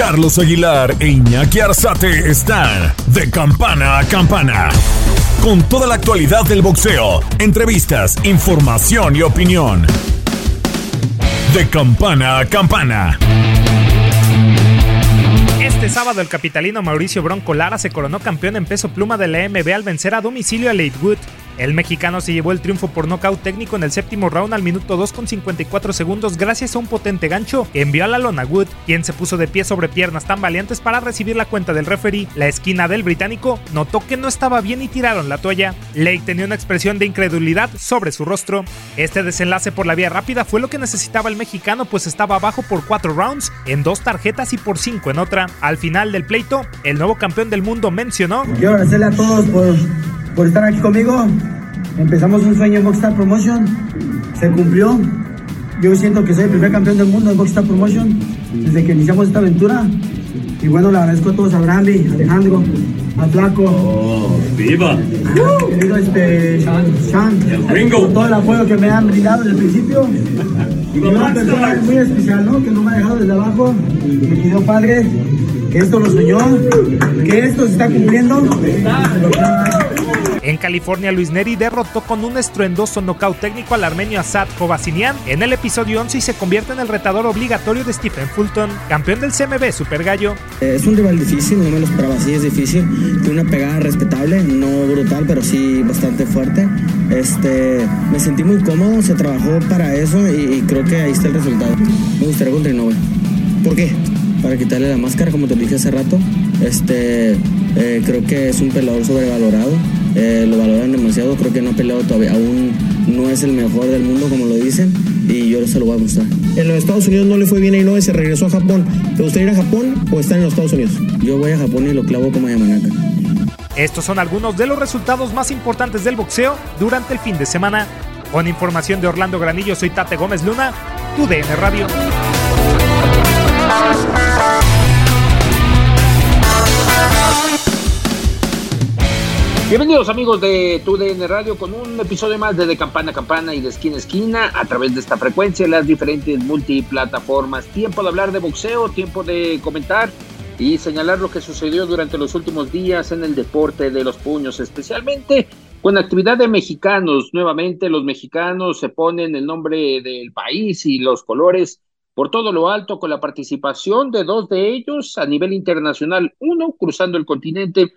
Carlos Aguilar e Iñaki Arzate están de campana a campana. Con toda la actualidad del boxeo, entrevistas, información y opinión. De campana a campana. Este sábado el capitalino Mauricio Bronco Lara se coronó campeón en peso pluma de la MB al vencer a domicilio a Latewood el mexicano se llevó el triunfo por nocaut técnico en el séptimo round al minuto 2 con 54 segundos gracias a un potente gancho que envió a la lona Wood, quien se puso de pie sobre piernas tan valientes para recibir la cuenta del referee. La esquina del británico notó que no estaba bien y tiraron la toalla. Lake tenía una expresión de incredulidad sobre su rostro. Este desenlace por la vía rápida fue lo que necesitaba el mexicano pues estaba abajo por 4 rounds en dos tarjetas y por 5 en otra. Al final del pleito, el nuevo campeón del mundo mencionó: Quiero agradecerle a todos por por estar aquí conmigo. Empezamos un sueño en Boxstar Promotion, se cumplió. Yo siento que soy el primer campeón del mundo en Boxstar Promotion desde que iniciamos esta aventura. Y bueno, le agradezco a todos, a Brandy, a Alejandro, a Flaco. ¡Oh, viva! Querido este, Sean, por todo el apoyo que me han brindado desde el principio. Y una persona muy especial, ¿no? Que no me ha dejado desde abajo. Me pidió padre que esto lo soñó, que esto se está cumpliendo. En California, Luis Neri derrotó con un estruendoso nocaut técnico al armenio Asad Kovasinian en el episodio 11 y se convierte en el retador obligatorio de Stephen Fulton, campeón del CMB Super Gallo. Es un rival difícil, no me lo esperaba así, es difícil. Tiene una pegada respetable, no brutal, pero sí bastante fuerte. Este, me sentí muy cómodo, se trabajó para eso y, creo que ahí está el resultado. Me gustaría contra Inoue. ¿Por qué? Para quitarle la máscara, como te dije hace rato. Este, eh, creo que es un peleador sobrevalorado eh, lo valoran demasiado, creo que no ha peleado todavía, aún no es el mejor del mundo como lo dicen y yo se lo voy a mostrar. En los Estados Unidos no le fue bien a Inoue, se regresó a Japón. ¿Te gustaría ir a Japón o estar en los Estados Unidos? Yo voy a Japón y lo clavo como Yamanaka. Estos son algunos de los resultados más importantes del boxeo durante el fin de semana. Con información de Orlando Granillo, soy Tate Gómez Luna, tu DN Radio. Bienvenidos amigos de TUDN Radio con un episodio más de De Campana a Campana y de Esquina a Esquina a través de esta frecuencia, las diferentes multiplataformas. Tiempo de hablar de boxeo, tiempo de comentar y señalar lo que sucedió durante los últimos días en el deporte de los puños, especialmente con actividad de mexicanos. Nuevamente los mexicanos se ponen el nombre del país y los colores por todo lo alto con la participación de dos de ellos a nivel internacional, uno cruzando el continente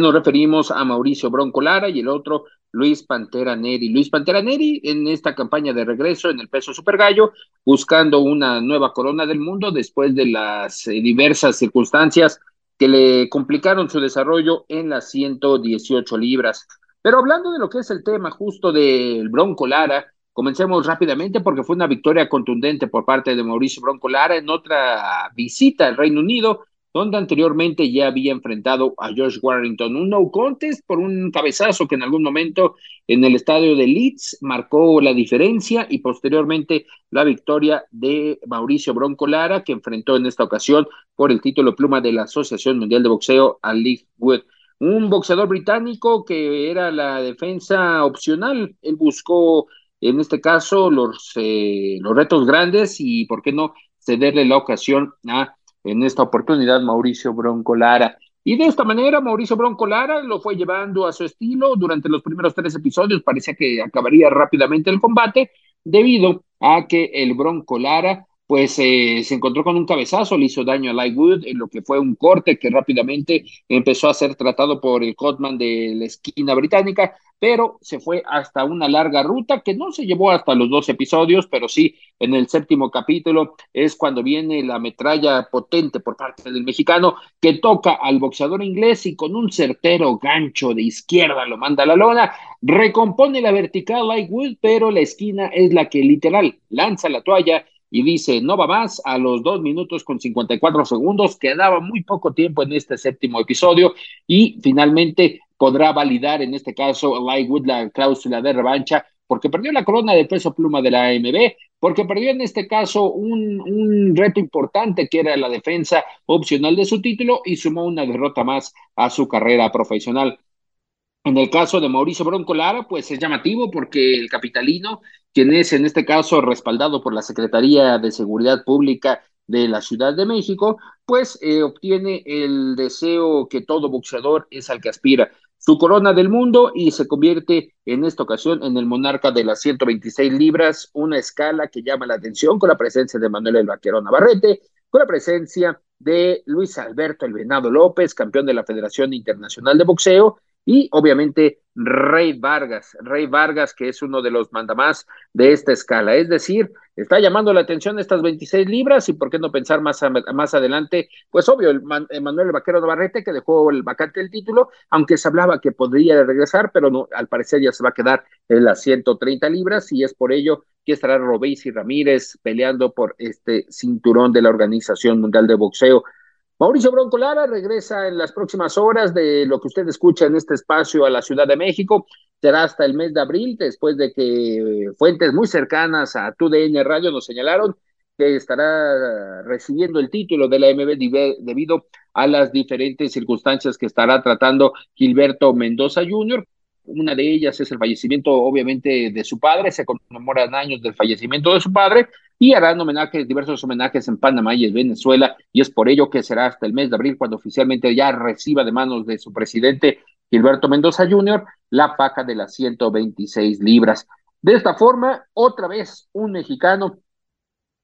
nos referimos a Mauricio Bronco Lara y el otro Luis Pantera Neri. Luis Pantera Neri en esta campaña de regreso en el peso super gallo, buscando una nueva corona del mundo después de las eh, diversas circunstancias que le complicaron su desarrollo en las 118 libras. Pero hablando de lo que es el tema justo del Bronco Lara, comencemos rápidamente porque fue una victoria contundente por parte de Mauricio Bronco Lara en otra visita al Reino Unido donde anteriormente ya había enfrentado a Josh Warrington. Un no contest por un cabezazo que en algún momento en el estadio de Leeds marcó la diferencia y posteriormente la victoria de Mauricio Bronco Lara, que enfrentó en esta ocasión por el título pluma de la Asociación Mundial de Boxeo a League Wood. Un boxeador británico que era la defensa opcional. Él buscó, en este caso, los, eh, los retos grandes y, ¿por qué no?, cederle la ocasión a en esta oportunidad Mauricio Bronco Lara. Y de esta manera, Mauricio Bronco Lara lo fue llevando a su estilo durante los primeros tres episodios. Parecía que acabaría rápidamente el combate, debido a que el Bronco Lara pues eh, se encontró con un cabezazo, le hizo daño a Lightwood en lo que fue un corte que rápidamente empezó a ser tratado por el Cotman de la esquina británica, pero se fue hasta una larga ruta que no se llevó hasta los dos episodios, pero sí en el séptimo capítulo es cuando viene la metralla potente por parte del mexicano que toca al boxeador inglés y con un certero gancho de izquierda lo manda a la lona, recompone la vertical Lightwood, pero la esquina es la que literal lanza la toalla y dice, no va más a los dos minutos con 54 segundos, quedaba muy poco tiempo en este séptimo episodio y finalmente podrá validar en este caso Lightwood la cláusula de revancha porque perdió la corona de peso pluma de la AMB, porque perdió en este caso un, un, reto importante que era la defensa opcional de su título y sumó una derrota más a su carrera profesional. En el caso de Mauricio Bronco Lara, pues es llamativo porque el capitalino, quien es en este caso respaldado por la Secretaría de Seguridad Pública de la Ciudad de México, pues eh, obtiene el deseo que todo boxeador es al que aspira, su corona del mundo y se convierte en esta ocasión en el monarca de las 126 libras, una escala que llama la atención con la presencia de Manuel El Vaquero Navarrete, con la presencia de Luis Alberto El Venado López, campeón de la Federación Internacional de Boxeo, y obviamente Rey Vargas, Rey Vargas, que es uno de los mandamás de esta escala. Es decir, está llamando la atención estas 26 libras y por qué no pensar más, más adelante, pues obvio, el Manuel Vaquero Navarrete que dejó el vacante del título, aunque se hablaba que podría regresar, pero no, al parecer ya se va a quedar en las 130 libras y es por ello que estará Robéis y Ramírez peleando por este cinturón de la Organización Mundial de Boxeo. Mauricio Bronco Lara regresa en las próximas horas de lo que usted escucha en este espacio a la Ciudad de México. Será hasta el mes de abril, después de que fuentes muy cercanas a TUDN Radio nos señalaron que estará recibiendo el título de la MB debido a las diferentes circunstancias que estará tratando Gilberto Mendoza Jr., una de ellas es el fallecimiento, obviamente, de su padre. Se conmemoran años del fallecimiento de su padre y harán homenajes, diversos homenajes en Panamá y en Venezuela. Y es por ello que será hasta el mes de abril cuando oficialmente ya reciba de manos de su presidente Gilberto Mendoza Jr. la paca de las 126 libras. De esta forma, otra vez un mexicano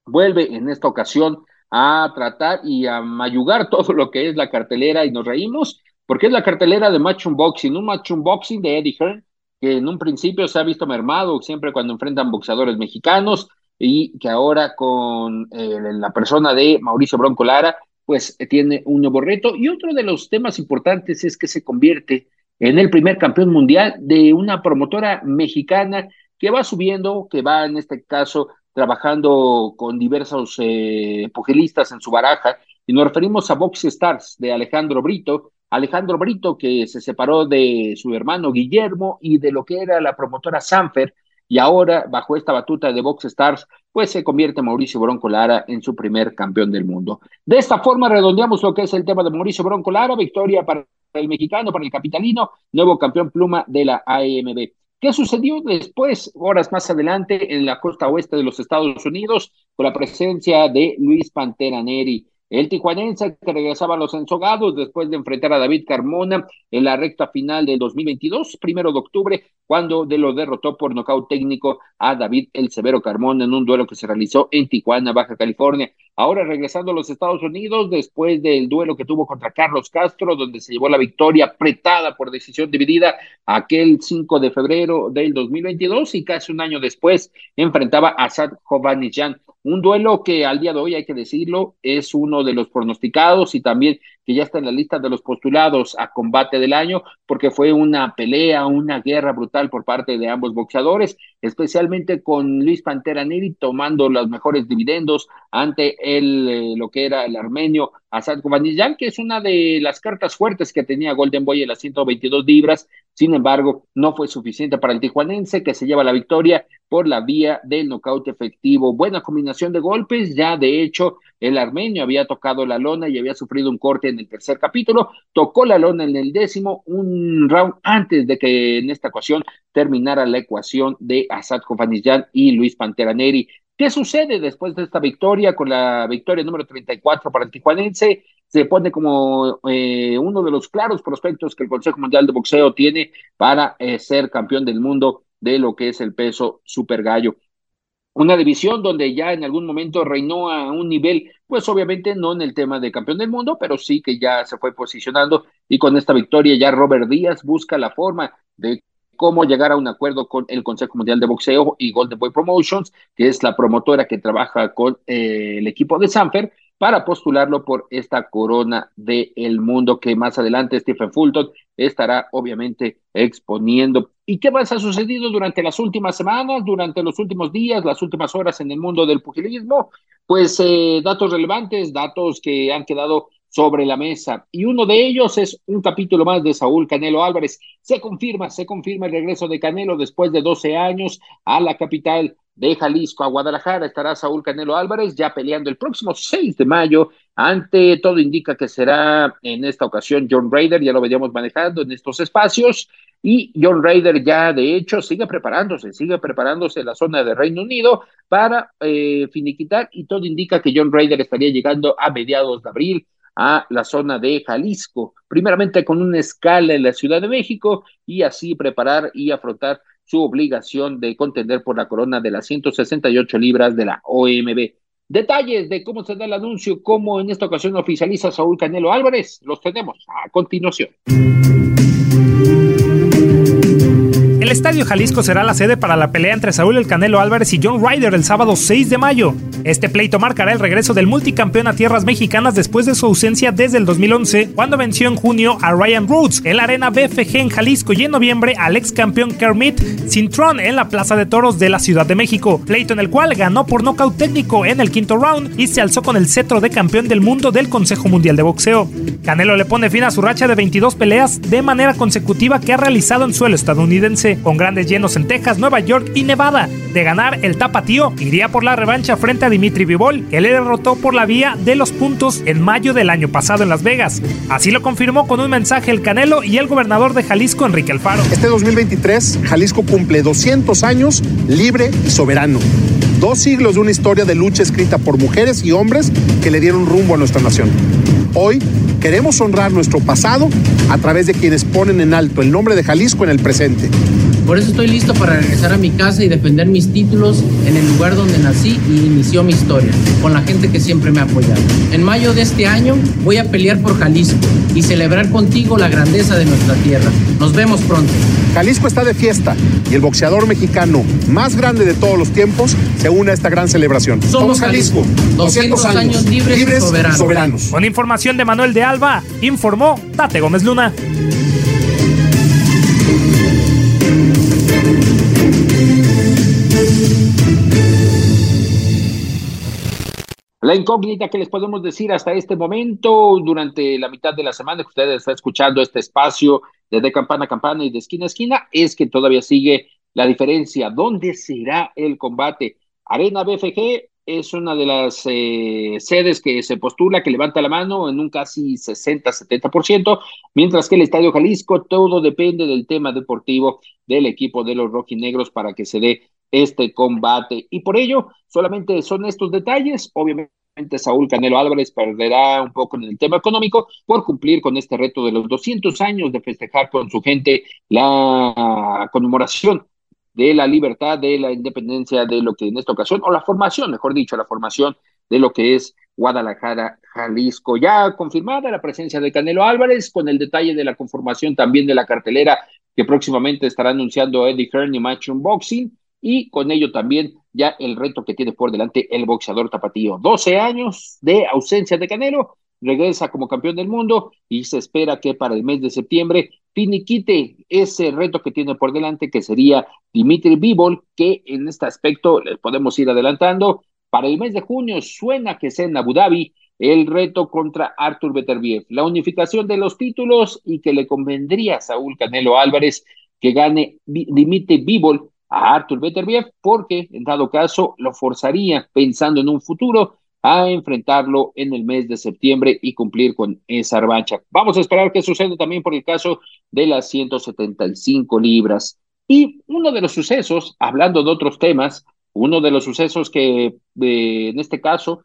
vuelve en esta ocasión a tratar y a mayugar todo lo que es la cartelera y nos reímos porque es la cartelera de Match Unboxing, un Match Unboxing de Eddie Hearn, que en un principio se ha visto mermado siempre cuando enfrentan boxeadores mexicanos y que ahora con eh, la persona de Mauricio Bronco Lara, pues tiene un nuevo reto. Y otro de los temas importantes es que se convierte en el primer campeón mundial de una promotora mexicana que va subiendo, que va en este caso trabajando con diversos eh, pugilistas en su baraja, y nos referimos a Box Stars de Alejandro Brito, Alejandro Brito, que se separó de su hermano Guillermo y de lo que era la promotora Sanfer, y ahora, bajo esta batuta de Box Stars, pues se convierte Mauricio Bronco Lara en su primer campeón del mundo. De esta forma redondeamos lo que es el tema de Mauricio Bronco Lara, victoria para el mexicano, para el capitalino, nuevo campeón pluma de la AMB. ¿Qué sucedió después, horas más adelante, en la costa oeste de los Estados Unidos, con la presencia de Luis Pantera Neri? El tijuanense que regresaba a los ensogados después de enfrentar a David Carmona en la recta final del 2022, primero de octubre, cuando de lo derrotó por nocaut técnico a David El Severo Carmona en un duelo que se realizó en Tijuana, Baja California. Ahora regresando a los Estados Unidos después del duelo que tuvo contra Carlos Castro, donde se llevó la victoria apretada por decisión dividida aquel 5 de febrero del 2022 y casi un año después enfrentaba a Sad Jan un duelo que al día de hoy, hay que decirlo, es uno de los pronosticados y también que ya está en la lista de los postulados a combate del año, porque fue una pelea, una guerra brutal por parte de ambos boxeadores, especialmente con Luis Pantera Neri tomando los mejores dividendos ante el, eh, lo que era el armenio Asad Kovanizyan, que es una de las cartas fuertes que tenía Golden Boy en las 122 libras, sin embargo, no fue suficiente para el tijuanense, que se lleva la victoria por la vía del nocaut efectivo. Buena combinación de golpes, ya de hecho, el armenio había tocado la lona y había sufrido un corte en el tercer capítulo, tocó la lona en el décimo, un round antes de que en esta ocasión terminara la ecuación de Asad Kofanizyan y Luis Pantera Neri. ¿Qué sucede después de esta victoria con la victoria número 34 para el tijuanense? Se pone como eh, uno de los claros prospectos que el Consejo Mundial de Boxeo tiene para eh, ser campeón del mundo de lo que es el peso super gallo una división donde ya en algún momento reinó a un nivel, pues obviamente no en el tema de campeón del mundo, pero sí que ya se fue posicionando y con esta victoria ya Robert Díaz busca la forma de cómo llegar a un acuerdo con el Consejo Mundial de Boxeo y Golden Boy Promotions, que es la promotora que trabaja con eh, el equipo de Sanfer, para postularlo por esta corona del el mundo que más adelante Stephen Fulton estará obviamente exponiendo. ¿Y qué más ha sucedido durante las últimas semanas, durante los últimos días, las últimas horas en el mundo del pugilismo? Pues eh, datos relevantes, datos que han quedado sobre la mesa. Y uno de ellos es un capítulo más de Saúl Canelo Álvarez. Se confirma, se confirma el regreso de Canelo después de 12 años a la capital de Jalisco a Guadalajara. Estará Saúl Canelo Álvarez ya peleando el próximo 6 de mayo. Ante todo indica que será en esta ocasión John Raider, ya lo veníamos manejando en estos espacios. Y John Raider ya de hecho sigue preparándose, sigue preparándose en la zona de Reino Unido para eh, finiquitar y todo indica que John Raider estaría llegando a mediados de abril a la zona de Jalisco, primeramente con una escala en la Ciudad de México y así preparar y afrontar su obligación de contender por la corona de las 168 libras de la OMB. Detalles de cómo se da el anuncio, cómo en esta ocasión oficializa Saúl Canelo Álvarez, los tenemos a continuación. El Estadio Jalisco será la sede para la pelea entre Saúl El Canelo Álvarez y John Ryder el sábado 6 de mayo. Este pleito marcará el regreso del multicampeón a tierras mexicanas después de su ausencia desde el 2011, cuando venció en junio a Ryan Rhodes en la arena BFG en Jalisco y en noviembre al ex campeón Kermit Cintrón en la Plaza de Toros de la Ciudad de México, pleito en el cual ganó por nocaut técnico en el quinto round y se alzó con el cetro de campeón del mundo del Consejo Mundial de Boxeo. Canelo le pone fin a su racha de 22 peleas de manera consecutiva que ha realizado en suelo estadounidense con grandes llenos en Texas, Nueva York y Nevada. De ganar el tapatío, iría por la revancha frente a Dimitri Vivol, que le derrotó por la vía de los puntos en mayo del año pasado en Las Vegas. Así lo confirmó con un mensaje el Canelo y el gobernador de Jalisco, Enrique Alfaro. Este 2023, Jalisco cumple 200 años libre y soberano. Dos siglos de una historia de lucha escrita por mujeres y hombres que le dieron rumbo a nuestra nación. Hoy queremos honrar nuestro pasado a través de quienes ponen en alto el nombre de Jalisco en el presente. Por eso estoy listo para regresar a mi casa y defender mis títulos en el lugar donde nací y inició mi historia, con la gente que siempre me ha apoyado. En mayo de este año voy a pelear por Jalisco y celebrar contigo la grandeza de nuestra tierra. Nos vemos pronto. Jalisco está de fiesta y el boxeador mexicano más grande de todos los tiempos se une a esta gran celebración. Somos Jalisco, 200, años, libres, y soberanos. soberanos. Con información de Manuel de Alba, informó Tate Gómez Luna. La incógnita que les podemos decir hasta este momento, durante la mitad de la semana que ustedes están escuchando este espacio desde campana a campana y de esquina a esquina, es que todavía sigue la diferencia. ¿Dónde será el combate? Arena BFG es una de las eh, sedes que se postula, que levanta la mano en un casi 60-70%, mientras que el Estadio Jalisco, todo depende del tema deportivo del equipo de los rojinegros para que se dé este combate. Y por ello, solamente son estos detalles. Obviamente, Saúl Canelo Álvarez perderá un poco en el tema económico por cumplir con este reto de los 200 años de festejar con su gente la conmemoración de la libertad, de la independencia, de lo que en esta ocasión, o la formación, mejor dicho, la formación de lo que es Guadalajara, Jalisco. Ya confirmada la presencia de Canelo Álvarez, con el detalle de la conformación también de la cartelera que próximamente estará anunciando Eddie Hearn y Matchroom Boxing y con ello también ya el reto que tiene por delante el boxeador tapatío. 12 años de ausencia de Canelo, regresa como campeón del mundo y se espera que para el mes de septiembre finiquite ese reto que tiene por delante, que sería Dimitri Bivol, que en este aspecto les podemos ir adelantando. Para el mes de junio suena que sea en Abu Dhabi el reto contra Artur Beterbiev, la unificación de los títulos y que le convendría a Saúl Canelo Álvarez que gane Dimitri Bivol a Arthur Beterbiev porque en dado caso lo forzaría pensando en un futuro a enfrentarlo en el mes de septiembre y cumplir con esa revancha. Vamos a esperar qué sucede también por el caso de las 175 libras. Y uno de los sucesos, hablando de otros temas, uno de los sucesos que eh, en este caso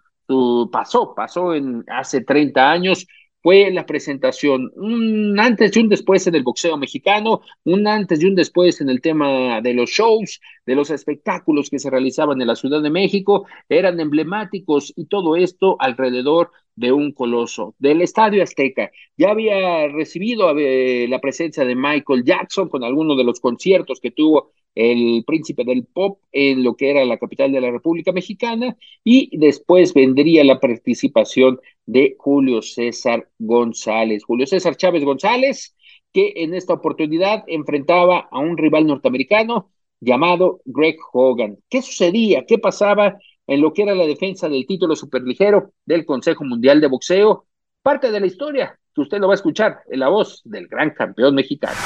pasó, pasó en hace 30 años, fue la presentación, un antes y un después en el boxeo mexicano, un antes y un después en el tema de los shows, de los espectáculos que se realizaban en la Ciudad de México, eran emblemáticos y todo esto alrededor de un coloso, del Estadio Azteca. Ya había recibido eh, la presencia de Michael Jackson con algunos de los conciertos que tuvo el príncipe del pop en lo que era la capital de la República Mexicana y después vendría la participación de Julio César González. Julio César Chávez González, que en esta oportunidad enfrentaba a un rival norteamericano llamado Greg Hogan. ¿Qué sucedía? ¿Qué pasaba en lo que era la defensa del título superligero del Consejo Mundial de Boxeo? Parte de la historia que usted lo va a escuchar en la voz del gran campeón mexicano.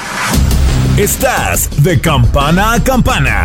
Estás de campana a campana.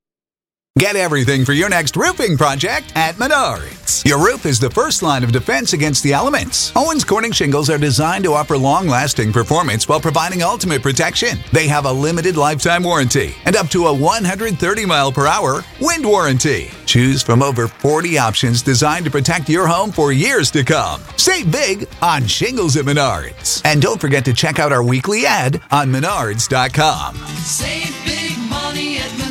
Get everything for your next roofing project at Menards. Your roof is the first line of defense against the elements. Owens Corning shingles are designed to offer long lasting performance while providing ultimate protection. They have a limited lifetime warranty and up to a 130 mile per hour wind warranty. Choose from over 40 options designed to protect your home for years to come. Save big on shingles at Menards. And don't forget to check out our weekly ad on menards.com. Save big money at Menards.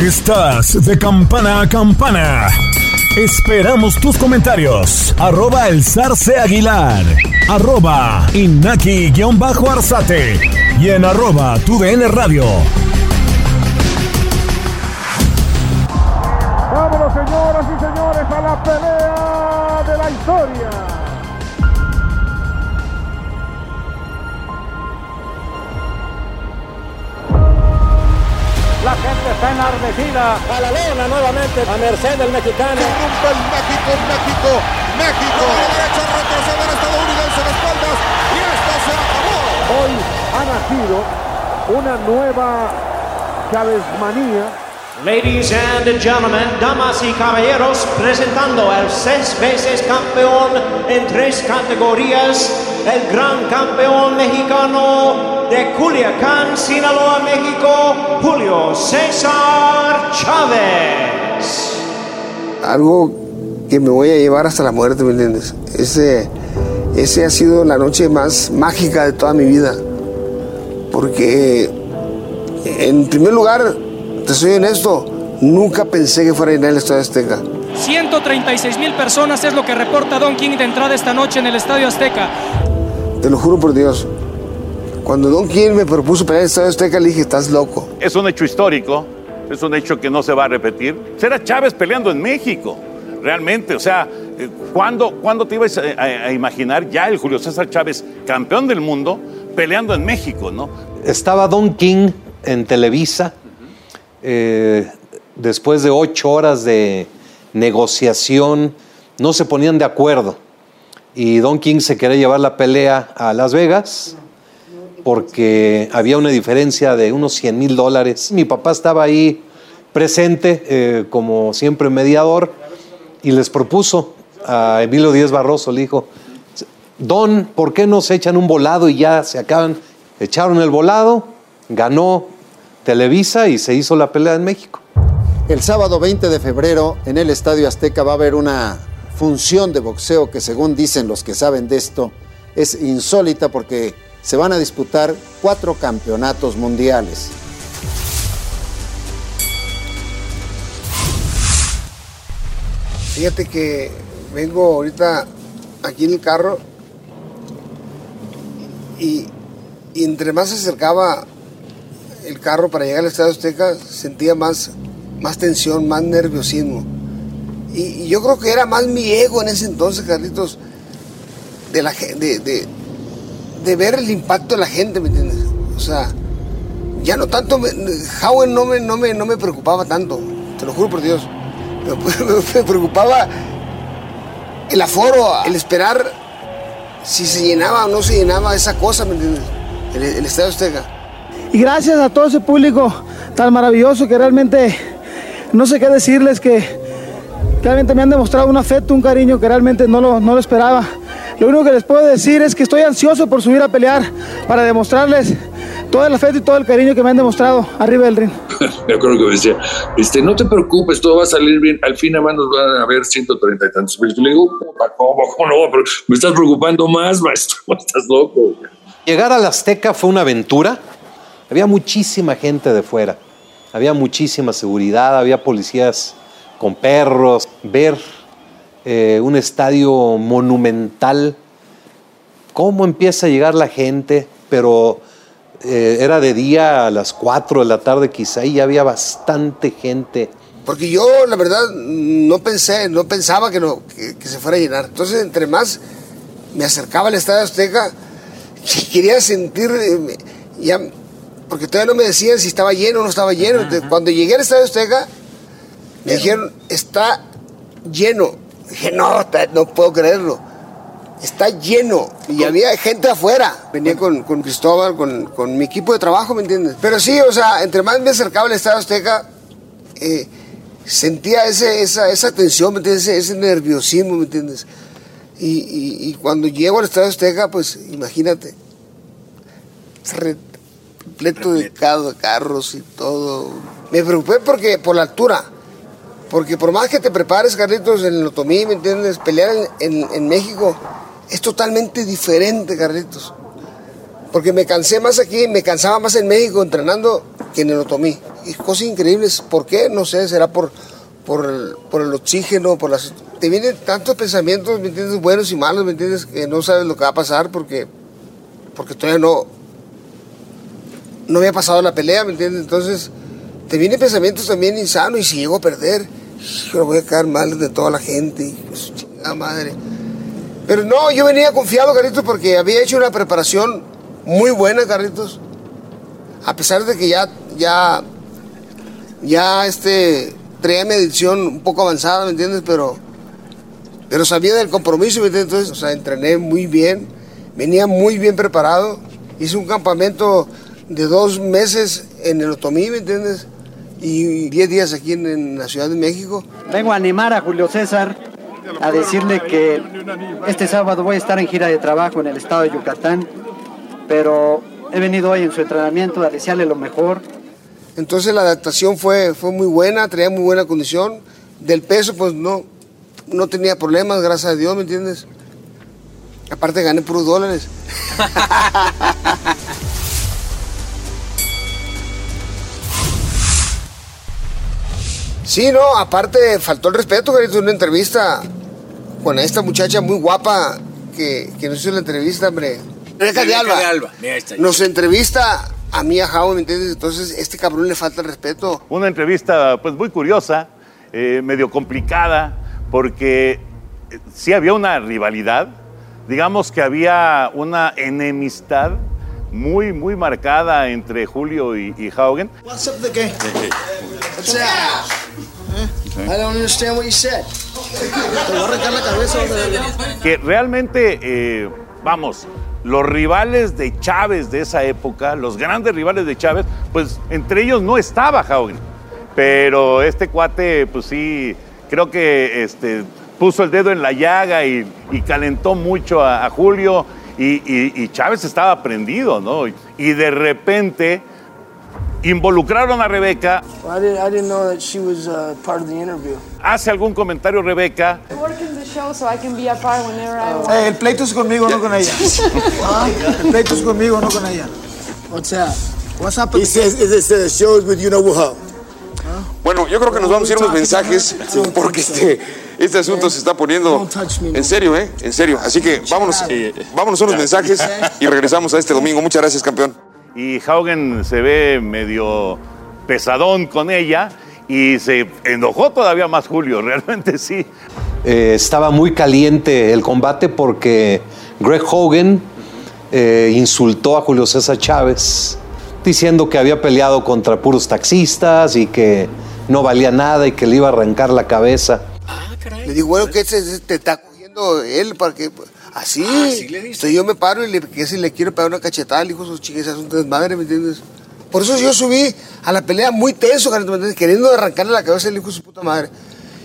Estás de campana a campana. Esperamos tus comentarios. Arroba el zarce aguilar. Arroba inaki-arzate. Y en arroba tu DN radio. Vámonos, señoras y señores, a la pelea de la historia. Está enardecida. A la lona nuevamente. A merced del mexicano. Rompe el México, México, México. A la derecha retroceder estadounidense de espaldas. Y esto se acabó. Hoy ha nacido una nueva Chávez manía. Ladies and gentlemen, damas y caballeros, presentando al seis veces campeón en tres categorías, el gran campeón mexicano de Culiacán, Sinaloa, México, Julio César Chávez. Algo que me voy a llevar hasta la muerte, ¿me entiendes? Ese, ese ha sido la noche más mágica de toda mi vida. Porque, en primer lugar, te soy honesto, nunca pensé que fuera a llenar el Estadio Azteca. 136 mil personas es lo que reporta Don King de entrada esta noche en el Estadio Azteca. Te lo juro por Dios. Cuando Don King me propuso pelear el Estadio Azteca, le dije, estás loco. Es un hecho histórico, es un hecho que no se va a repetir. Será Chávez peleando en México, realmente. O sea, eh, ¿cuándo, ¿cuándo te ibas a, a- a imaginar ya el Julio César Chávez, campeón del mundo, peleando en México, no? Estaba Don King en Televisa. eh, después de ocho horas de negociación, no se ponían de acuerdo. Y Don King se quería llevar la pelea a Las Vegas porque había una diferencia de unos 100 mil dólares. Mi papá estaba ahí presente eh, como siempre mediador y les propuso a Emilio Díaz Barroso, le dijo, Don, ¿por qué no se echan un volado y ya se acaban? Echaron el volado ganó Televisa y se hizo la pelea en México. El sábado 20 de febrero en el Estadio Azteca va a haber una función de boxeo que según dicen los que saben de esto es insólita porque se van a disputar cuatro campeonatos mundiales. Fíjate que vengo ahorita aquí en el carro y, entre más se acercaba el carro para llegar al Estadio Azteca, sentía más, más tensión, más nerviosismo. Y, yo creo que era más mi ego en ese entonces, Carlitos, de, la, de, de, ver el impacto de la gente, ¿me entiendes? O sea, ya no tanto, me, Howen no me, no, me, no me preocupaba tanto, te lo juro por Dios. Me, me preocupaba el aforo, el esperar si se llenaba o no se llenaba esa cosa, ¿me entiendes? El, el Estadio Azteca. Y gracias a todo ese público tan maravilloso que realmente no sé qué decirles, que realmente me han demostrado un afecto, un cariño que realmente no lo, no lo esperaba. Lo único que les puedo decir es que estoy ansioso por subir a pelear para demostrarles todo el afecto y todo el cariño que me han demostrado arriba del ring. me acuerdo que me decía, este, no te preocupes, todo va a salir bien, al fin nada más nos van a ver 130 y tantos mil. Le digo, puta, ¿cómo, cómo no? Pero me estás preocupando más, maestro, estás loco. Llegar al Azteca fue una aventura. Había muchísima gente de fuera. Había muchísima seguridad, había policías con perros. Ver eh, un estadio monumental, cómo empieza a llegar la gente, pero eh, era de día a las 4 de la tarde quizá y ya había bastante gente. Porque yo, la verdad, no pensé, no pensaba que, no, que, que se fuera a llenar. Entonces, entre más me acercaba al Estadio Azteca, quería sentir, eh, ya, porque todavía no me decían si estaba lleno o no estaba lleno. Entonces, cuando llegué al Estadio Azteca, me dijeron, está lleno. Dije, no, no puedo creerlo. Está lleno. Y había gente afuera. Venía con, con Cristóbal, con, con mi equipo de trabajo, ¿me entiendes? Pero sí, o sea, entre más me acercaba al Estadio Azteca, eh, sentía ese, esa, esa tensión, ¿me entiendes? Ese, ese nerviosismo, ¿me entiendes? Y, y- y cuando llego al Estadio Azteca, pues imagínate, repleto de ca- carros y todo. Me preocupé porque por la altura, porque por más que te prepares, Carlitos, en el otomí, ¿me entiendes? Pelear en, en- en México es totalmente diferente, Carlitos. Porque me cansé más aquí, me cansaba más en México entrenando que en el otomí. Y cosas increíbles. ¿Por qué? No sé, será por, por, el, por el oxígeno, por las... Te vienen tantos pensamientos, ¿me entiendes? Buenos y malos, ¿me entiendes? Que no sabes lo que va a pasar porque, porque todavía no, no había pasado la pelea, ¿me entiendes? Entonces, te vienen pensamientos también insanos y si llego a perder, hijo, voy a quedar mal de toda la gente, madre. Pero no, yo venía confiado, Carlitos, porque había hecho una preparación muy buena, Carlitos. A pesar de que ya, ya, ya este, traía mi edición un poco avanzada, ¿me entiendes? Pero, pero sabía del compromiso, ¿me entiendes? Entonces, o sea, entrené muy bien, venía muy bien preparado. Hice un campamento de dos meses en el Otomí, ¿me entiendes? Y diez días aquí en, en la Ciudad de México. Vengo a animar a Julio César a decirle que este sábado voy a estar en gira de trabajo en el estado de Yucatán, pero he venido hoy en su entrenamiento a desearle lo mejor. Entonces la adaptación fue, fue muy buena, traía muy buena condición. Del peso, pues no, no tenía problemas, gracias a Dios, ¿me entiendes? Aparte gané puros dólares. Sí, no, aparte faltó el respeto, que hizo una entrevista con esta muchacha muy guapa que, que nos hizo la entrevista, hombre. Rebeca de Alba. Mira, ahí está. Nos entrevista a mí, a Jao, ¿me entiendes? Entonces, este cabrón le falta el respeto. Una entrevista pues muy curiosa, eh, medio complicada, porque eh, sí había una rivalidad, digamos que había una enemistad muy, muy marcada entre Julio y, y Haugen. What's up the game? What's that? I don't understand what you said. Te voy a arrancar la cabeza. que realmente, eh, vamos, los rivales de Chávez de esa época, los grandes rivales de Chávez, pues entre ellos no estaba Haugen. Pero este cuate, pues sí, creo que este, puso el dedo en la llaga y, y calentó mucho a, a Julio y, y- y Chávez estaba prendido, ¿no? Y de repente, involucraron a Rebeca. Well, I, didn't, I didn't know that she was uh, part of the interview. Hace algún comentario Rebeca. I work in the show so I can be a part whenever I want. Eh, el pleito es conmigo, no con ella. Ah, El pleito es conmigo, no con ella. What's that? What's happening? He says the show is with you know how. Bueno, yo creo que nos vamos a ir unos mensajes porque este, este asunto se está poniendo en serio, ¿eh? En serio. Así que vámonos, vámonos a unos mensajes y regresamos a este domingo. Muchas gracias, campeón. Y Haugen se ve medio pesadón con ella y se enojó todavía más Julio, realmente sí. Eh, estaba muy caliente el combate porque Greg Hogan eh, insultó a Julio César Chávez diciendo que había peleado contra puros taxistas y que no valía nada y que le iba a arrancar la cabeza. Le digo, bueno, que se, te está cogiendo él para que. Así. Entonces yo me paro y le, que si le quiero pegar una cachetada, le dijo sus chicas, es un desmadre, ¿me entiendes? Por eso yo subí a la pelea muy tenso, queriendo arrancarle la cabeza al hijo de su puta madre.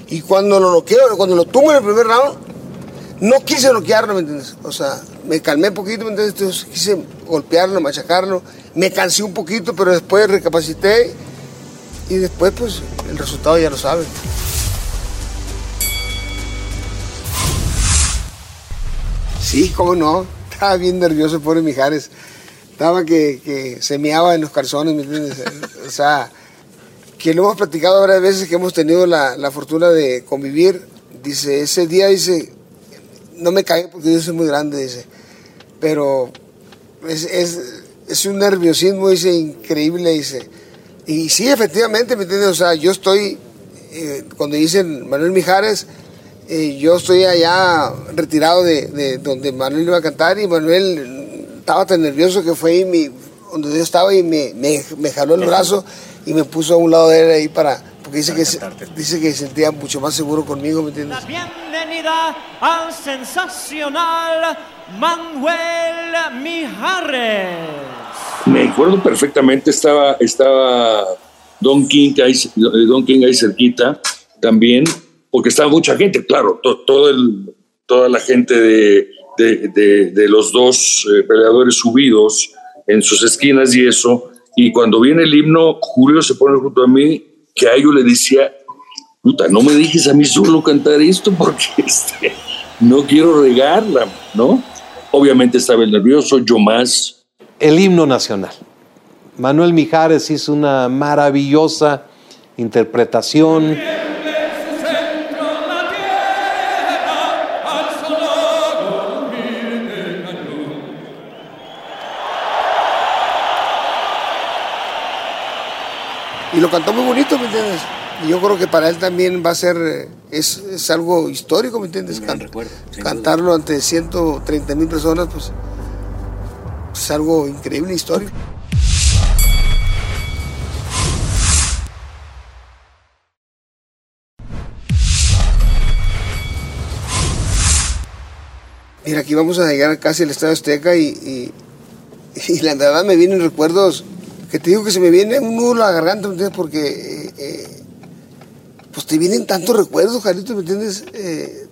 Y cuando lo noqueo, cuando lo tumbo en el primer round, no quise noquearlo, ¿me entiendes? O sea, me calmé un poquito, ¿me entiendes? Entonces quise golpearlo, machacarlo. Me cansé un poquito, pero después recapacité y después, pues, el resultado ya lo saben. Sí, cómo no. Estaba bien nervioso, pobre Mijares. Estaba que, que se meaba en los calzones, ¿me entiendes? O sea, que lo hemos platicado varias veces que hemos tenido la, la fortuna de convivir. Dice, ese día, dice, no me caí porque yo soy muy grande, dice. Pero es, es, es un nerviosismo, dice, increíble, dice. Y sí, efectivamente, ¿me entiendes? O sea, yo estoy, eh, cuando dicen Manuel Mijares, eh, yo estoy allá retirado de, de donde Manuel iba a cantar y Manuel estaba tan nervioso que fue ahí mi, donde yo estaba y me, me, me jaló el brazo y me puso a un lado de él ahí para, porque dice que, se- dice que se sentía mucho más seguro conmigo, ¿me entiendes? Bienvenida al sensacional Manuel Mijares. Me acuerdo perfectamente, estaba, estaba Don King ahí, Don King ahí cerquita también, porque estaba mucha gente, claro, to- todo el, toda la gente de, de, de- de los dos eh, peleadores subidos en sus esquinas y eso, y cuando viene el himno, Julio se pone junto a mí, que a ellos le decía, puta, no me dejes a mí solo cantar esto porque este, no quiero regarla, ¿no? Obviamente estaba el nervioso, yo más, El himno nacional. Manuel Mijares hizo una maravillosa interpretación. Y lo cantó muy bonito, ¿me entiendes? Y yo creo que para él también va a ser, eh, es, es algo histórico, ¿me entiendes? Can- cantarlo ante 130 mil personas, pues es algo increíble, histórico. Mira, aquí vamos a llegar casi al Estadio Azteca y, y, y la verdad me vienen recuerdos que te digo que se me viene un nudo en la garganta, ¿me entiendes? Porque eh, eh, pues te vienen tantos recuerdos, Carlitos, ¿me entiendes? Eh,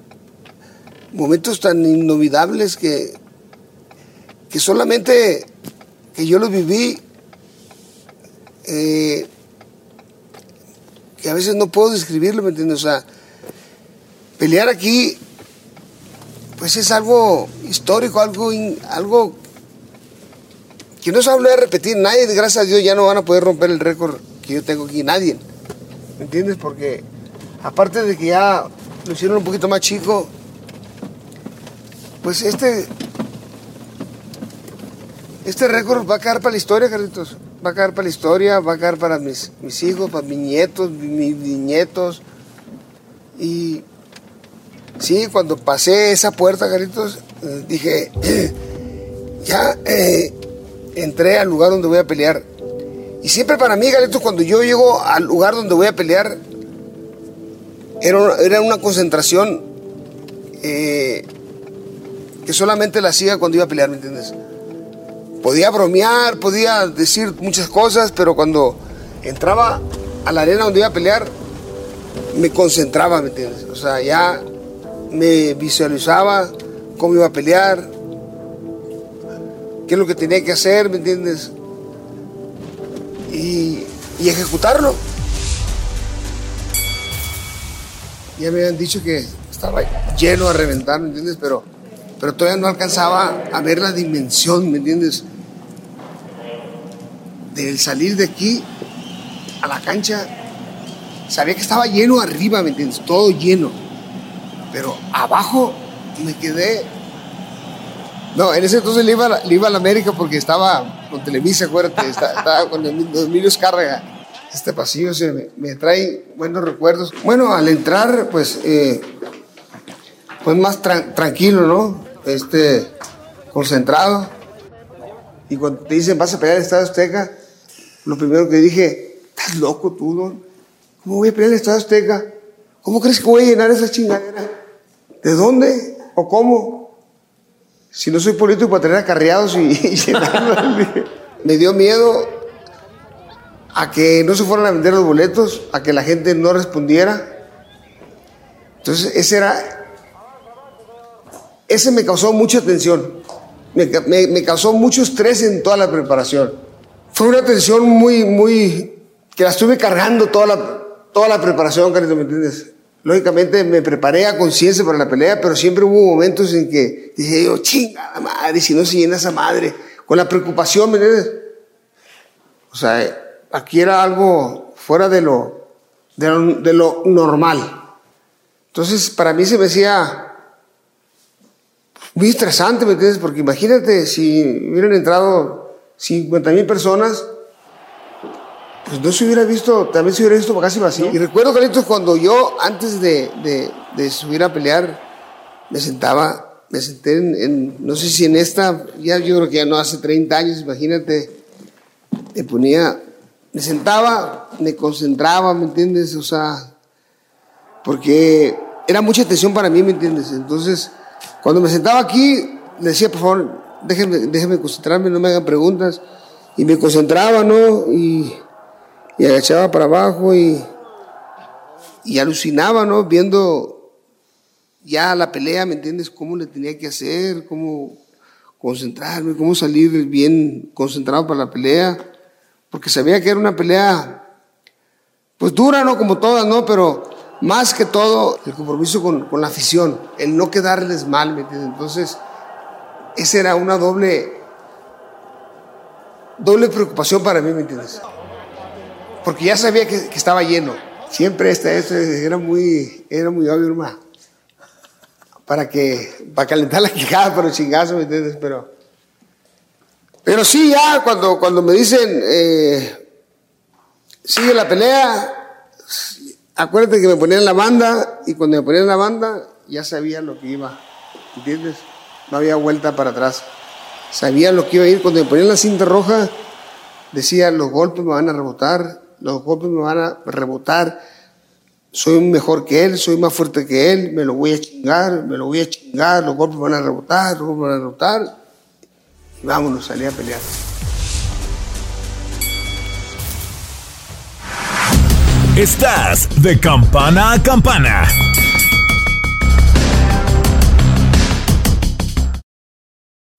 momentos tan inolvidables que, que solamente que yo los viví, que a veces no puedo describirlo, ¿me entiendes? O sea, pelear aquí, pues es algo histórico, algo, in- algo que no se habla de repetir. Nadie, gracias a Dios, ya no van a poder romper el récord que yo tengo aquí. Nadie. ¿Me entiendes? Porque aparte de que ya lo hicieron un poquito más chico, pues este, este récord va a quedar para la historia, Carlitos. Va a quedar para la historia, va a quedar para mis, mis hijos, para mis nietos, mis nietos. Y sí, cuando pasé esa puerta, Carlitos, eh, dije, ya eh, entré al lugar donde voy a pelear. Y siempre para mí, Carlitos, cuando yo llego al lugar donde voy a pelear, era una, era una concentración eh, que solamente la hacía cuando iba a pelear, ¿me entiendes? Podía bromear, podía decir muchas cosas, pero cuando entraba a la arena donde iba a pelear, me concentraba, ¿me entiendes? O sea, ya me visualizaba cómo iba a pelear, qué es lo que tenía que hacer, ¿me entiendes? Y ejecutarlo. Ya me habían dicho que estaba lleno a reventar, ¿me entiendes? Pero, pero todavía no alcanzaba a ver la dimensión, ¿me entiendes? Del salir de aquí a la cancha, sabía que estaba lleno arriba, ¿me entiendes? Todo lleno. Pero abajo me quedé. No, en ese entonces le iba, a la- le iba a la América porque estaba con Televisa, acuérdate, esta- estaba con Emilio Escárraga. Este pasillo se me, me trae buenos recuerdos. Bueno, al entrar, pues, eh, pues más tran- tranquilo, ¿no? Este, concentrado. Y cuando te dicen, vas a pelear el Estadio Azteca, lo primero que dije, estás loco tú, Don. ¿Cómo voy a pelear el Estadio Azteca? ¿Cómo crees que voy a llenar esa chingadera? ¿De dónde? ¿O cómo? Si no soy político para tener acarreados y, y Me dio miedo a que no se fueran a vender los boletos, a que la gente no respondiera. Entonces, ese era. Ese me causó mucha tensión. Me- me causó mucho estrés en toda la preparación. Fue una tensión muy, muy. que la estuve cargando toda la, toda la preparación, Carito, ¿me entiendes? Lógicamente me preparé a conciencia para la pelea, pero siempre hubo momentos en que dije yo, chinga la madre, si no se llena esa madre, con la preocupación, ¿me entiendes? O sea, aquí era algo fuera de lo, de lo, de lo normal. Entonces, para mí se me hacía muy estresante, ¿me entiendes? Porque imagínate si hubieran entrado 50 mil personas, pues no se hubiera visto, también se hubiera visto casi vacío. Y recuerdo, Carlitos, cuando yo, antes de, de- de subir a pelear, me sentaba, me senté en, en- no sé si en esta, ya yo creo que ya no hace 30 años, imagínate, me ponía, me sentaba, me concentraba, ¿me entiendes? O sea, porque era mucha tensión para mí, ¿me entiendes? Entonces, cuando me sentaba aquí, le decía, por favor, déjenme, déjenme concentrarme, no me hagan preguntas. Y me concentraba, ¿no? Y agachaba para abajo y, y alucinaba, ¿no? Viendo ya la pelea, ¿me entiendes? Cómo le tenía que hacer, cómo concentrarme, cómo salir bien concentrado para la pelea. Porque sabía que era una pelea, pues dura, ¿no? Como todas, ¿no? Pero más que todo, el compromiso con, con la afición, el no quedarles mal, ¿me entiendes? Entonces, esa era una doble, doble preocupación para mí, ¿me entiendes? Porque ya sabía que, estaba lleno. Siempre este, este era muy, era muy obvio, hermano. Para que, para calentar la quijada el chingazo, ¿me entiendes? Pero, pero sí, ya cuando, cuando me dicen, eh, sigue la pelea, acuérdate que me ponían la banda y cuando me ponían la banda ya sabía lo que iba, ¿entiendes? No había vuelta para atrás. Sabía lo que iba a ir. Cuando me ponían la cinta roja, decía, los golpes me van a rebotar, los golpes me van a rebotar. Soy mejor que él, soy más fuerte que él, me lo voy a chingar, me lo voy a chingar, los golpes van a rebotar, los golpes van a rebotar. Y vámonos, salí a pelear. Estás de campana a campana.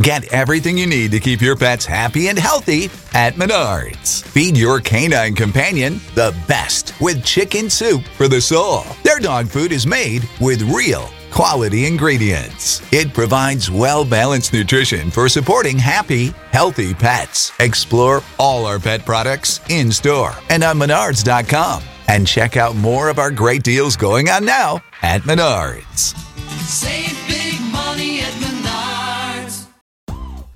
Get everything you need to keep your pets happy and healthy at Menards. Feed your canine companion the best with chicken soup for the soul. Their dog food is made with real quality ingredients. It provides well balanced nutrition for supporting happy, healthy pets. Explore all our pet products in store and on menards.com. And check out more of our great deals going on now at Menards. Save big money at Menards.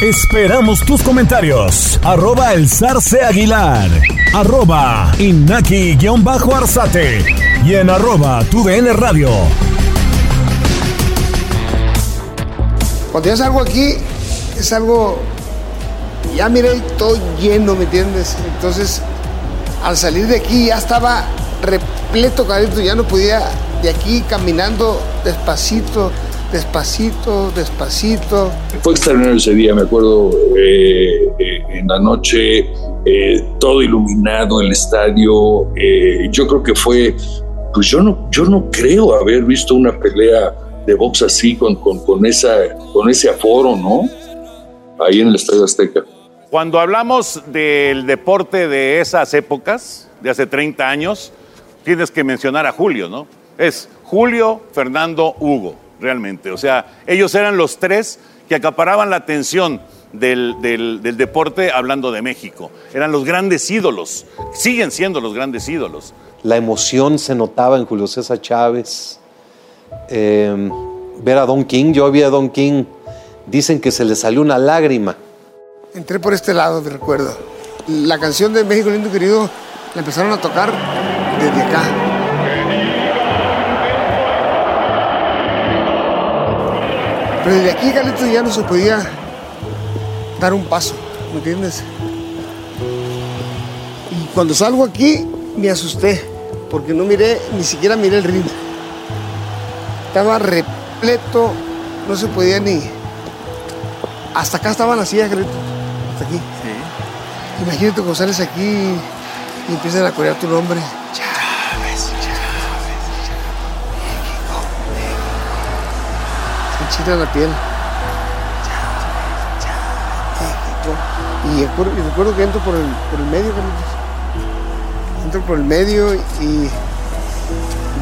Esperamos tus comentarios. Arroba el zarce aguilar. Arroba inaki-arzate. Y en arroba tu DN radio. Cuando ya salgo aquí, es algo. Ya miré todo lleno, ¿me entiendes? Entonces, al salir de aquí ya estaba repleto, carito, ya no podía de aquí caminando despacito, despacito, despacito. Fue extraordinario ese día, me acuerdo, eh, eh, en la noche, eh, todo iluminado, el estadio. eh, yo creo que fue, pues yo no, yo no creo haber visto una pelea de box así con, con, con esa, con ese aforo, ¿no? Ahí en el Estadio Azteca. Cuando hablamos del deporte de esas épocas, de hace 30 años, tienes que mencionar a Julio, ¿no? Es Julio, Fernando, Hugo, realmente. O sea, ellos eran los tres que acaparaban la atención del, del- del deporte hablando de México. Eran los grandes ídolos, siguen siendo los grandes ídolos. La emoción se notaba en Julio César Chávez. Eh, ver a Don King, yo vi a Don King, dicen que se le salió una lágrima. Entré por este lado, me recuerdo. La canción de México Lindo y Querido la empezaron a tocar desde acá. Pero desde aquí, Carlitos, ya no se podía dar un paso, ¿me entiendes? Y cuando salgo aquí, me asusté, porque no miré, ni siquiera miré el ring. Estaba repleto, no se podía ni... Hasta acá estaban las sillas, Carlitos, hasta aquí. Imagínate cuando sales aquí y empiezan a corear tu nombre. La piel. Y recuerdo, que entro por el, por el medio. Entro por el medio y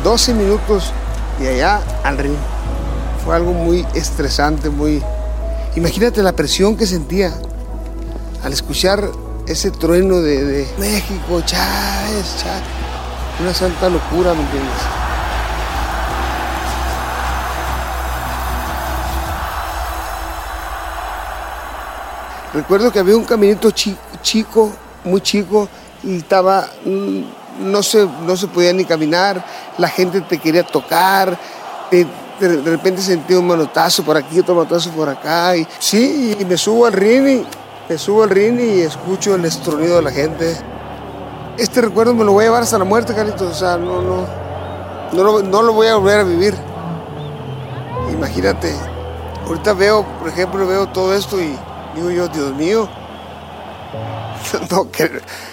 12 minutos de allá al ring. Fue algo muy estresante, muy... Imagínate la presión que sentía al escuchar ese trueno de, de México, Chávez, Chávez. Una santa locura, ¿me entiendes? Recuerdo que había un caminito chi- chico, muy chico, y estaba, no se, no se podía ni caminar, la gente te quería tocar, te- de, repente sentí un manotazo por aquí, otro manotazo por acá, y sí, y me subo al ring, y, me subo al ring y escucho el estronido de la gente. Este recuerdo me lo voy a llevar hasta la muerte, Carlitos, o sea, no, no, no lo, no lo voy a volver a vivir. Imagínate, ahorita veo, por ejemplo, veo todo esto y digo yo, Dios mío, no, que,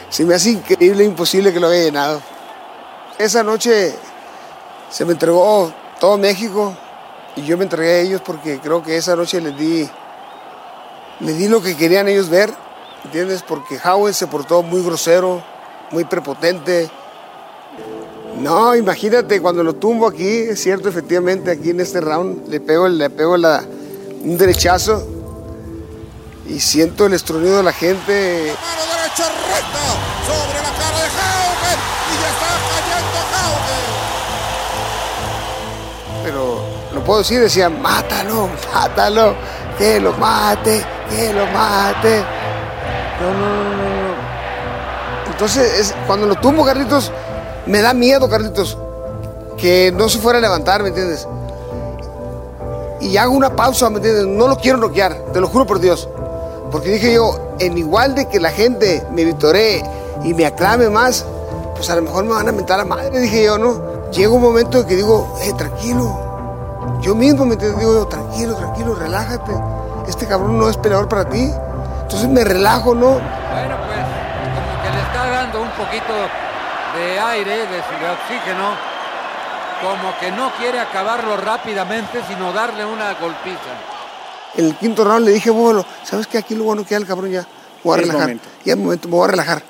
se me hace increíble, imposible que lo haya llenado. Esa noche se me entregó todo México y yo me entregué a ellos porque creo que esa noche les di, les di lo que querían ellos ver, ¿entiendes? Porque Howard se portó muy grosero, muy prepotente. No, imagínate cuando lo tumbo aquí, es cierto, efectivamente, aquí en este round le pego, le pego la, un derechazo y siento el estronido de la gente. Mano derecha recta sobre la cara de Haugen y ya está cayendo Haugen. pero lo puedo decir, decía, mátalo, mátalo, que lo mate, que lo mate. No, no, no, no, no. Entonces, es, cuando lo tumbo, Carlitos, me da miedo, Carlitos, que no se fuera a levantar, ¿me entiendes? Y hago una pausa, ¿me entiendes? No lo quiero noquear, te lo juro por Dios. Porque dije yo, en igual de que la gente me vitoree y me aclame más, pues a lo mejor me van a mentar a madre, dije yo, ¿no? Llega un momento en que digo, eh, tranquilo. Yo mismo me digo, tranquilo, tranquilo, relájate. Este cabrón no es peleador para ti. Entonces me relajo, ¿no? Bueno, pues como que le está dando un poquito de aire, de, de oxígeno como que no quiere acabarlo rápidamente, sino darle una golpiza. En el quinto round le dije, bueno, ¿sabes qué? Aquí lo bueno que el cabrón ya. Voy a Es relajar. momento. Ya me voy a relajar.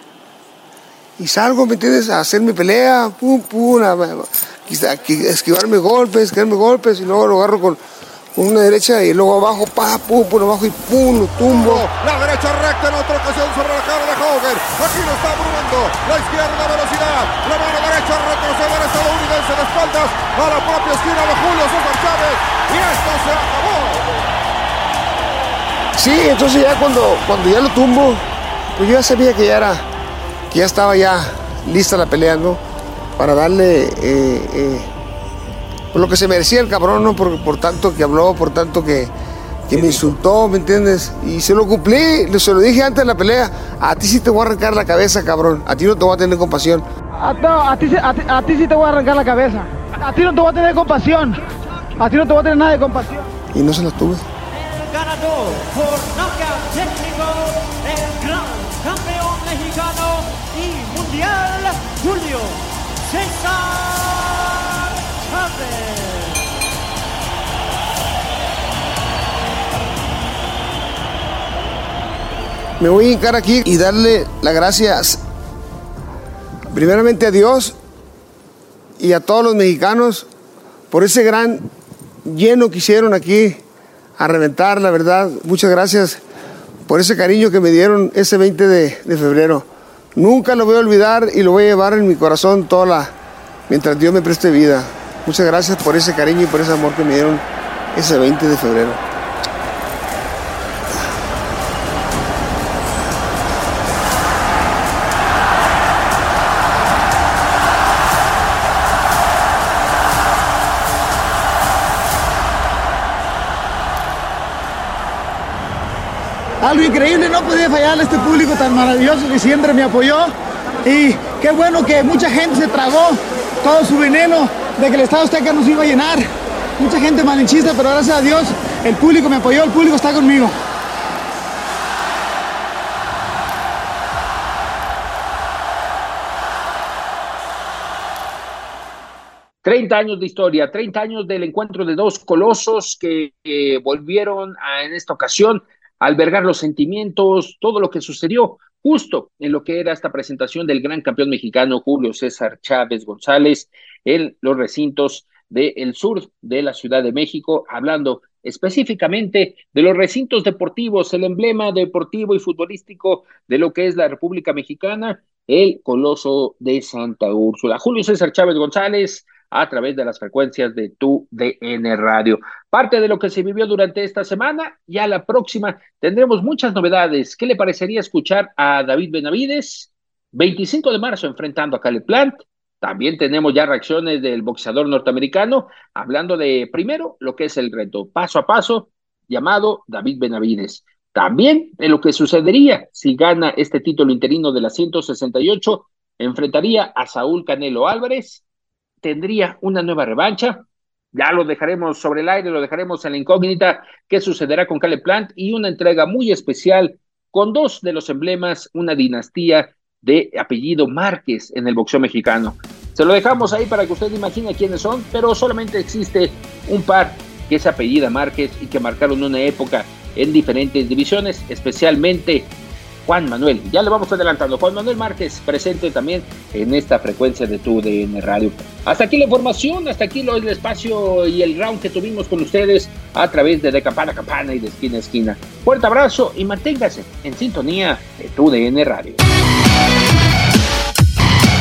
Y salgo, ¿me entiendes? A hacer mi pelea, pum, pum, a, a- esquivarme golpes, esquivarme golpes, y luego lo agarro con, con una derecha y luego abajo, pa, pum, pum, abajo y pum, lo tumbo. La derecha recta en otra ocasión sobre la cara de Hogan. Aquí lo está abrumando. La izquierda velocidad. La mano derecha retrocede al estadounidense de espaldas a la propia esquina de Julio César Chávez. Y esto se acabó. Sí, entonces ya cuando, cuando ya lo tumbo, pues yo ya sabía que ya era, que ya estaba ya lista la pelea, ¿no? Para darle eh, eh, por lo que se merecía el cabrón, ¿no? Por, por tanto que habló, por tanto que, que me insultó, ¿me entiendes? Y se lo cumplí, se lo dije antes de la pelea, a ti sí te voy a arrancar la cabeza, cabrón, a ti no te voy a tener compasión. A, no, a, ti, a, ti, a ti sí te voy a arrancar la cabeza. A ti no te voy a tener compasión. A ti no te voy a tener nada de compasión. Y no se la tuve. Ganador por nocaut técnico, el gran campeón mexicano y mundial, Julio César Chávez. Me voy a hincar aquí y darle las gracias primeramente a Dios y a todos los mexicanos por ese gran lleno que hicieron aquí a reventar, la verdad. Muchas gracias por ese cariño que me dieron ese 20 de, febrero. Nunca lo voy a olvidar y lo voy a llevar en mi corazón toda la, mientras Dios me preste vida. Muchas gracias por ese cariño y por ese amor que me dieron ese 20 de febrero. Algo increíble, no podía fallarle a este público tan maravilloso que siempre me apoyó. Y qué bueno que mucha gente se tragó todo su veneno de que el Estado Azteca nos iba a llenar. Mucha gente malinchista, pero gracias a Dios el público me apoyó, el público está conmigo. Treinta años de historia, 30 años del encuentro de dos colosos que eh, volvieron a, en esta ocasión albergar los sentimientos, todo lo que sucedió justo en lo que era esta presentación del gran campeón mexicano Julio César Chávez González en los recintos del sur de la Ciudad de México, hablando específicamente de los recintos deportivos, el emblema deportivo y futbolístico de lo que es la República Mexicana, el Coloso de Santa Úrsula. Julio César Chávez González, a través de las frecuencias de tu DN Radio. Parte de lo que se vivió durante esta semana, ya la próxima tendremos muchas novedades. ¿Qué le parecería escuchar a David Benavides? 25 de marzo enfrentando a Caleb Plant. También tenemos ya reacciones del boxeador norteamericano, hablando de primero lo que es el reto paso a paso llamado David Benavides. También de lo que sucedería si gana este título interino de la 168, enfrentaría a Saúl Canelo Álvarez, tendría una nueva revancha. Ya lo dejaremos sobre el aire, lo dejaremos en la incógnita. ¿Qué sucederá con Caleb Plant? Y una entrega muy especial con dos de los emblemas, una dinastía de apellido Márquez en el boxeo mexicano. Se lo dejamos ahí para que usted imagine quiénes son, pero solamente existe un par que se apellida Márquez y que marcaron una época en diferentes divisiones, especialmente Juan Manuel. Ya le vamos adelantando. Juan Manuel Márquez presente también en esta frecuencia de tu DN Radio. Hasta aquí la información, hasta aquí el espacio y el round que tuvimos con ustedes a través de De Campana a Campana y de Esquina a Esquina. Fuerte abrazo y manténgase en sintonía de tu DN Radio.